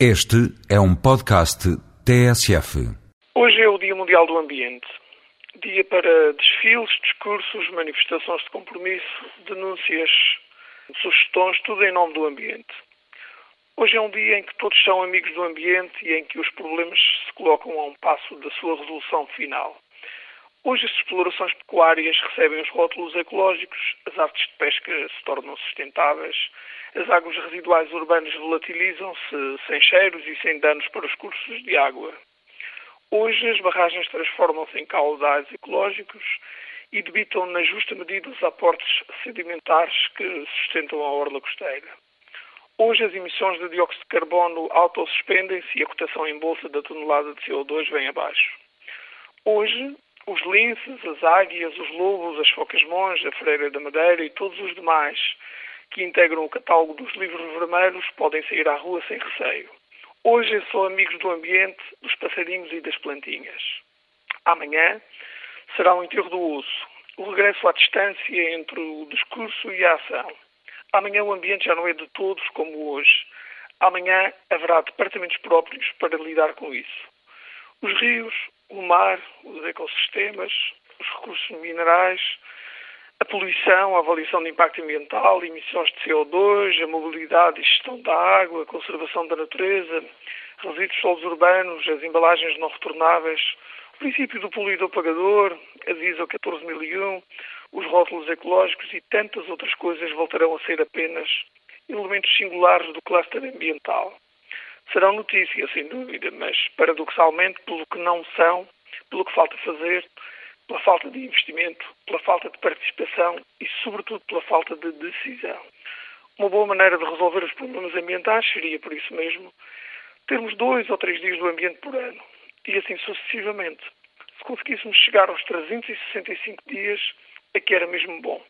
Este é um podcast TSF. Hoje é o Dia Mundial do Ambiente. Dia para desfiles, discursos, manifestações de compromisso, denúncias, sugestões, tudo em nome do ambiente. Hoje é um dia em que todos são amigos do ambiente e em que os problemas se colocam a um passo da sua resolução final. Hoje as explorações pecuárias recebem os rótulos ecológicos, as artes de pesca se tornam sustentáveis, as águas residuais urbanas volatilizam-se sem cheiros e sem danos para os cursos de água. Hoje as barragens transformam-se em caudais ecológicos e debitam na justa medida os aportes sedimentares que sustentam a orla costeira. Hoje as emissões de dióxido de carbono autossuspendem-se e a cotação em bolsa da tonelada de CO2 vem abaixo. Hoje os linces, as águias, os lobos, as focas-mons, a freira da madeira e todos os demais que integram o catálogo dos livros vermelhos podem sair à rua sem receio. Hoje são amigos do ambiente, dos passarinhos e das plantinhas. Amanhã será o enterro do osso, o regresso à distância entre o discurso e a ação. Amanhã o ambiente já não é de todos como hoje. Amanhã haverá departamentos próprios para lidar com isso. Os rios, o mar, os ecossistemas, os recursos minerais, a poluição, a avaliação de impacto ambiental, emissões de CO2, a mobilidade e gestão da água, a conservação da natureza, resíduos solos urbanos, as embalagens não retornáveis, o princípio do poluidor-pagador, a ISO 14001, os rótulos ecológicos e tantas outras coisas voltarão a ser apenas elementos singulares do cluster ambiental. Serão notícias, sem dúvida, mas paradoxalmente, pelo que não são, pelo que falta fazer, pela falta de investimento, pela falta de participação e, sobretudo, pela falta de decisão. Uma boa maneira de resolver os problemas ambientais seria, por isso mesmo, termos dois ou três dias do ambiente por ano e assim sucessivamente. Se conseguíssemos chegar aos 365 dias, é que era mesmo bom.